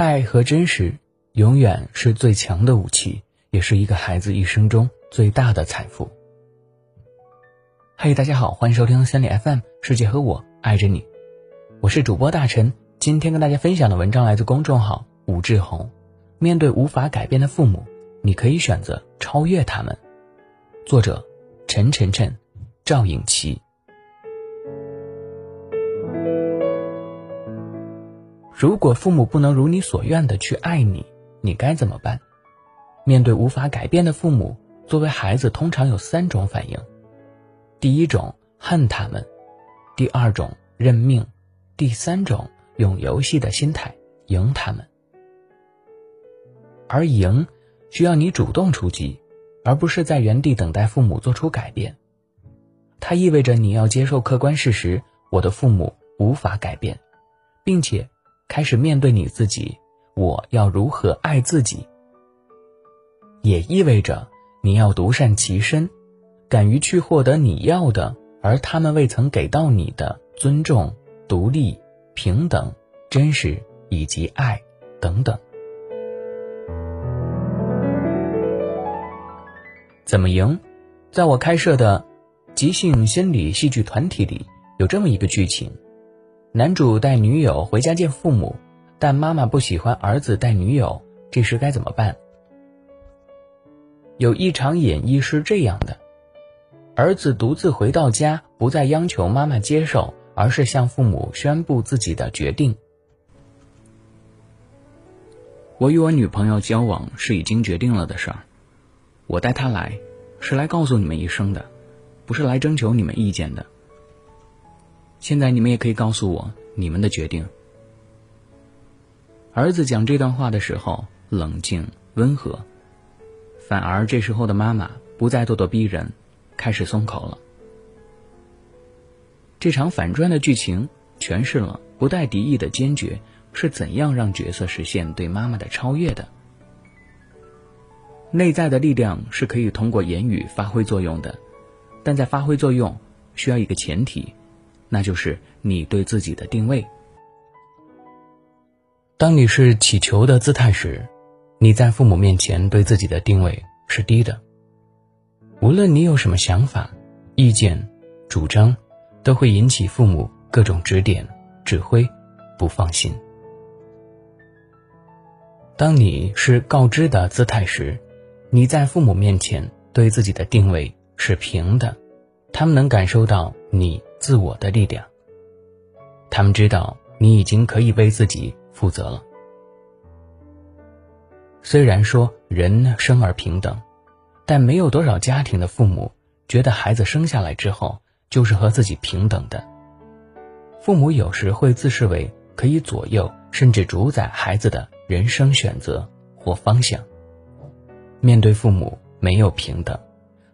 爱和真实永远是最强的武器，也是一个孩子一生中最大的财富。嘿，大家好，欢迎收听三里 FM，世界和我爱着你，我是主播大陈。今天跟大家分享的文章来自公众号武志红。面对无法改变的父母，你可以选择超越他们。作者：陈晨晨、赵颖琪。如果父母不能如你所愿的去爱你，你该怎么办？面对无法改变的父母，作为孩子通常有三种反应：第一种恨他们，第二种认命，第三种用游戏的心态赢他们。而赢，需要你主动出击，而不是在原地等待父母做出改变。它意味着你要接受客观事实：我的父母无法改变，并且。开始面对你自己，我要如何爱自己？也意味着你要独善其身，敢于去获得你要的，而他们未曾给到你的尊重、独立、平等、真实以及爱等等。怎么赢？在我开设的即兴心理戏剧团体里，有这么一个剧情。男主带女友回家见父母，但妈妈不喜欢儿子带女友，这时该怎么办？有一场演绎是这样的：儿子独自回到家，不再央求妈妈接受，而是向父母宣布自己的决定。我与我女朋友交往是已经决定了的事儿，我带她来，是来告诉你们一声的，不是来征求你们意见的。现在你们也可以告诉我你们的决定。儿子讲这段话的时候冷静温和，反而这时候的妈妈不再咄咄逼人，开始松口了。这场反转的剧情诠释了不带敌意的坚决是怎样让角色实现对妈妈的超越的。内在的力量是可以通过言语发挥作用的，但在发挥作用需要一个前提。那就是你对自己的定位。当你是乞求的姿态时，你在父母面前对自己的定位是低的。无论你有什么想法、意见、主张，都会引起父母各种指点、指挥，不放心。当你是告知的姿态时，你在父母面前对自己的定位是平的，他们能感受到你。自我的力量。他们知道你已经可以为自己负责了。虽然说人生而平等，但没有多少家庭的父母觉得孩子生下来之后就是和自己平等的。父母有时会自视为可以左右甚至主宰孩子的人生选择或方向。面对父母没有平等，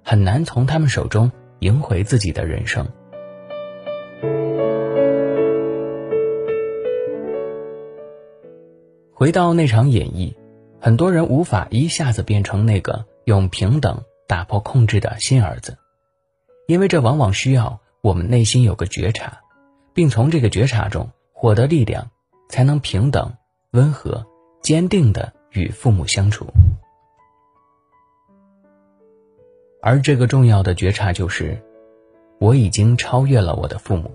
很难从他们手中赢回自己的人生。回到那场演绎，很多人无法一下子变成那个用平等打破控制的新儿子，因为这往往需要我们内心有个觉察，并从这个觉察中获得力量，才能平等、温和、坚定的与父母相处。而这个重要的觉察就是，我已经超越了我的父母。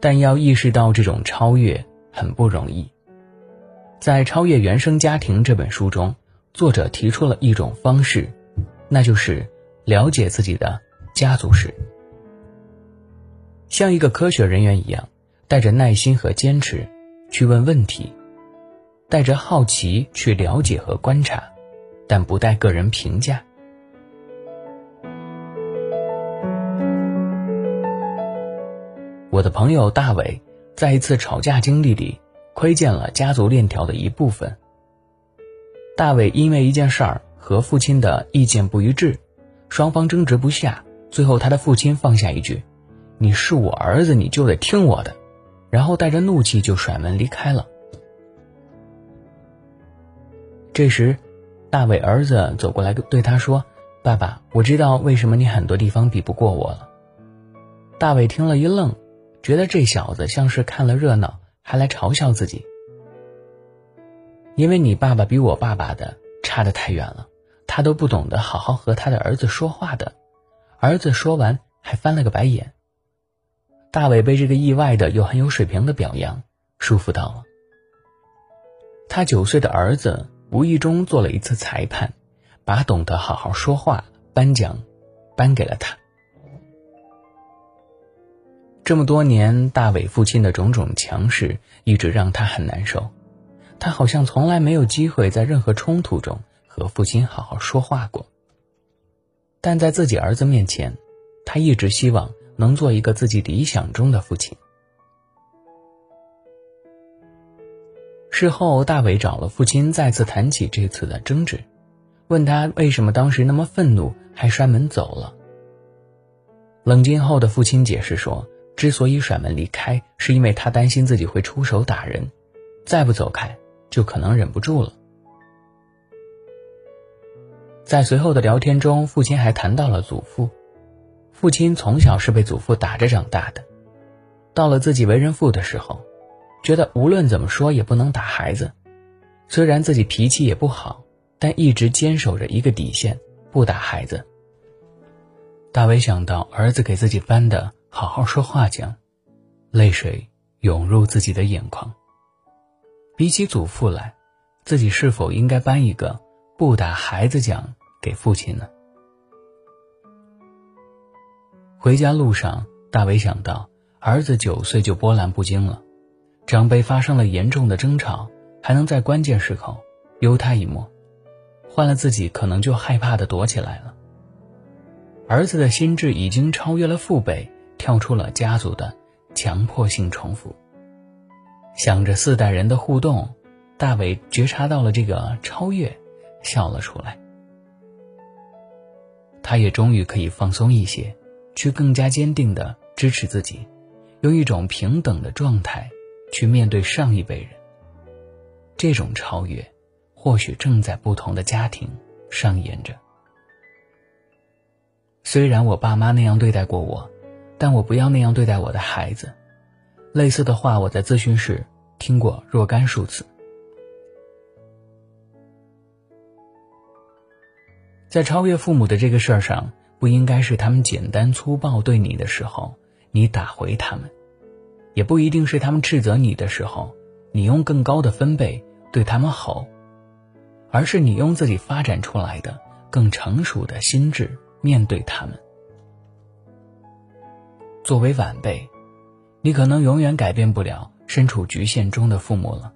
但要意识到这种超越很不容易。在《超越原生家庭》这本书中，作者提出了一种方式，那就是了解自己的家族史，像一个科学人员一样，带着耐心和坚持去问问题，带着好奇去了解和观察，但不带个人评价。我的朋友大伟在一次吵架经历里。窥见了家族链条的一部分。大伟因为一件事儿和父亲的意见不一致，双方争执不下，最后他的父亲放下一句：“你是我儿子，你就得听我的。”然后带着怒气就甩门离开了。这时，大伟儿子走过来对他说：“爸爸，我知道为什么你很多地方比不过我了。”大伟听了一愣，觉得这小子像是看了热闹。还来嘲笑自己，因为你爸爸比我爸爸的差得太远了，他都不懂得好好和他的儿子说话的。儿子说完还翻了个白眼。大伟被这个意外的又很有水平的表扬舒服到了。他九岁的儿子无意中做了一次裁判，把懂得好好说话颁奖颁给了他。这么多年，大伟父亲的种种强势一直让他很难受。他好像从来没有机会在任何冲突中和父亲好好说话过。但在自己儿子面前，他一直希望能做一个自己理想中的父亲。事后，大伟找了父亲，再次谈起这次的争执，问他为什么当时那么愤怒，还摔门走了。冷静后的父亲解释说，之所以甩门离开，是因为他担心自己会出手打人，再不走开。就可能忍不住了。在随后的聊天中，父亲还谈到了祖父。父亲从小是被祖父打着长大的，到了自己为人父的时候，觉得无论怎么说也不能打孩子。虽然自己脾气也不好，但一直坚守着一个底线，不打孩子。大伟想到儿子给自己翻的“好好说话”讲，泪水涌入自己的眼眶。比起祖父来，自己是否应该颁一个不打孩子奖给父亲呢？回家路上，大伟想到儿子九岁就波澜不惊了，长辈发生了严重的争吵，还能在关键时刻悠他一默，换了自己可能就害怕的躲起来了。儿子的心智已经超越了父辈，跳出了家族的强迫性重复。想着四代人的互动，大伟觉察到了这个超越，笑了出来。他也终于可以放松一些，去更加坚定的支持自己，用一种平等的状态去面对上一辈人。这种超越，或许正在不同的家庭上演着。虽然我爸妈那样对待过我，但我不要那样对待我的孩子。类似的话，我在咨询室听过若干数次。在超越父母的这个事儿上，不应该是他们简单粗暴对你的时候，你打回他们；也不一定是他们斥责你的时候，你用更高的分贝对他们吼，而是你用自己发展出来的更成熟的心智面对他们。作为晚辈。你可能永远改变不了身处局限中的父母了，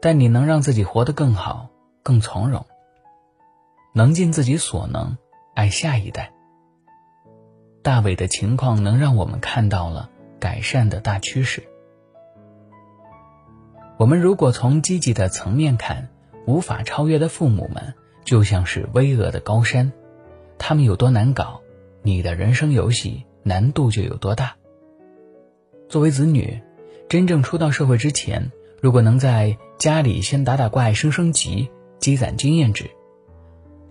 但你能让自己活得更好、更从容，能尽自己所能爱下一代。大伟的情况能让我们看到了改善的大趋势。我们如果从积极的层面看，无法超越的父母们就像是巍峨的高山，他们有多难搞，你的人生游戏难度就有多大。作为子女，真正出到社会之前，如果能在家里先打打怪、升升级、积攒经验值，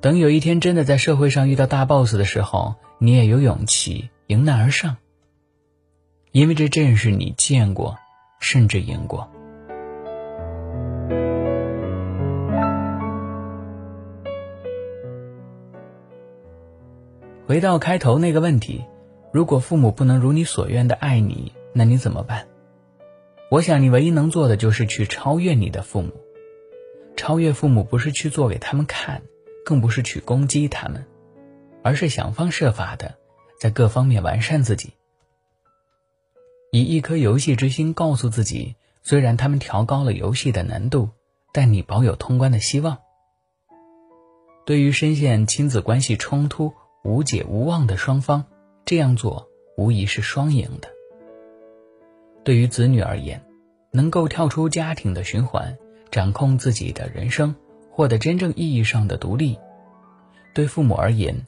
等有一天真的在社会上遇到大 boss 的时候，你也有勇气迎难而上，因为这正是你见过，甚至赢过。回到开头那个问题，如果父母不能如你所愿的爱你，那你怎么办？我想你唯一能做的就是去超越你的父母。超越父母不是去做给他们看，更不是去攻击他们，而是想方设法的在各方面完善自己。以一颗游戏之心告诉自己，虽然他们调高了游戏的难度，但你保有通关的希望。对于深陷亲子关系冲突无解无望的双方，这样做无疑是双赢的。对于子女而言，能够跳出家庭的循环，掌控自己的人生，获得真正意义上的独立；对父母而言，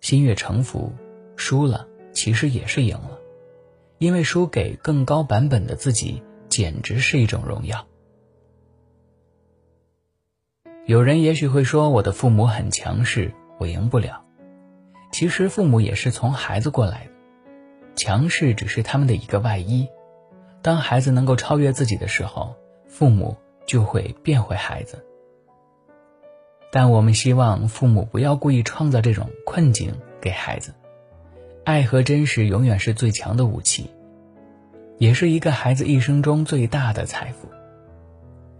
心悦诚服，输了其实也是赢了，因为输给更高版本的自己，简直是一种荣耀。有人也许会说，我的父母很强势，我赢不了。其实，父母也是从孩子过来的，强势只是他们的一个外衣。当孩子能够超越自己的时候，父母就会变回孩子。但我们希望父母不要故意创造这种困境给孩子。爱和真实永远是最强的武器，也是一个孩子一生中最大的财富。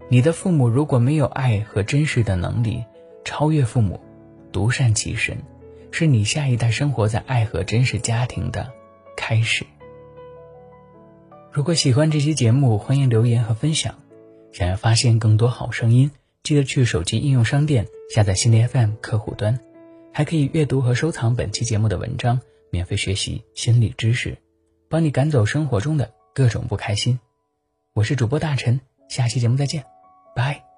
你的父母如果没有爱和真实的能力，超越父母，独善其身，是你下一代生活在爱和真实家庭的开始。如果喜欢这期节目，欢迎留言和分享。想要发现更多好声音，记得去手机应用商店下载心理 FM 客户端，还可以阅读和收藏本期节目的文章，免费学习心理知识，帮你赶走生活中的各种不开心。我是主播大陈，下期节目再见，拜。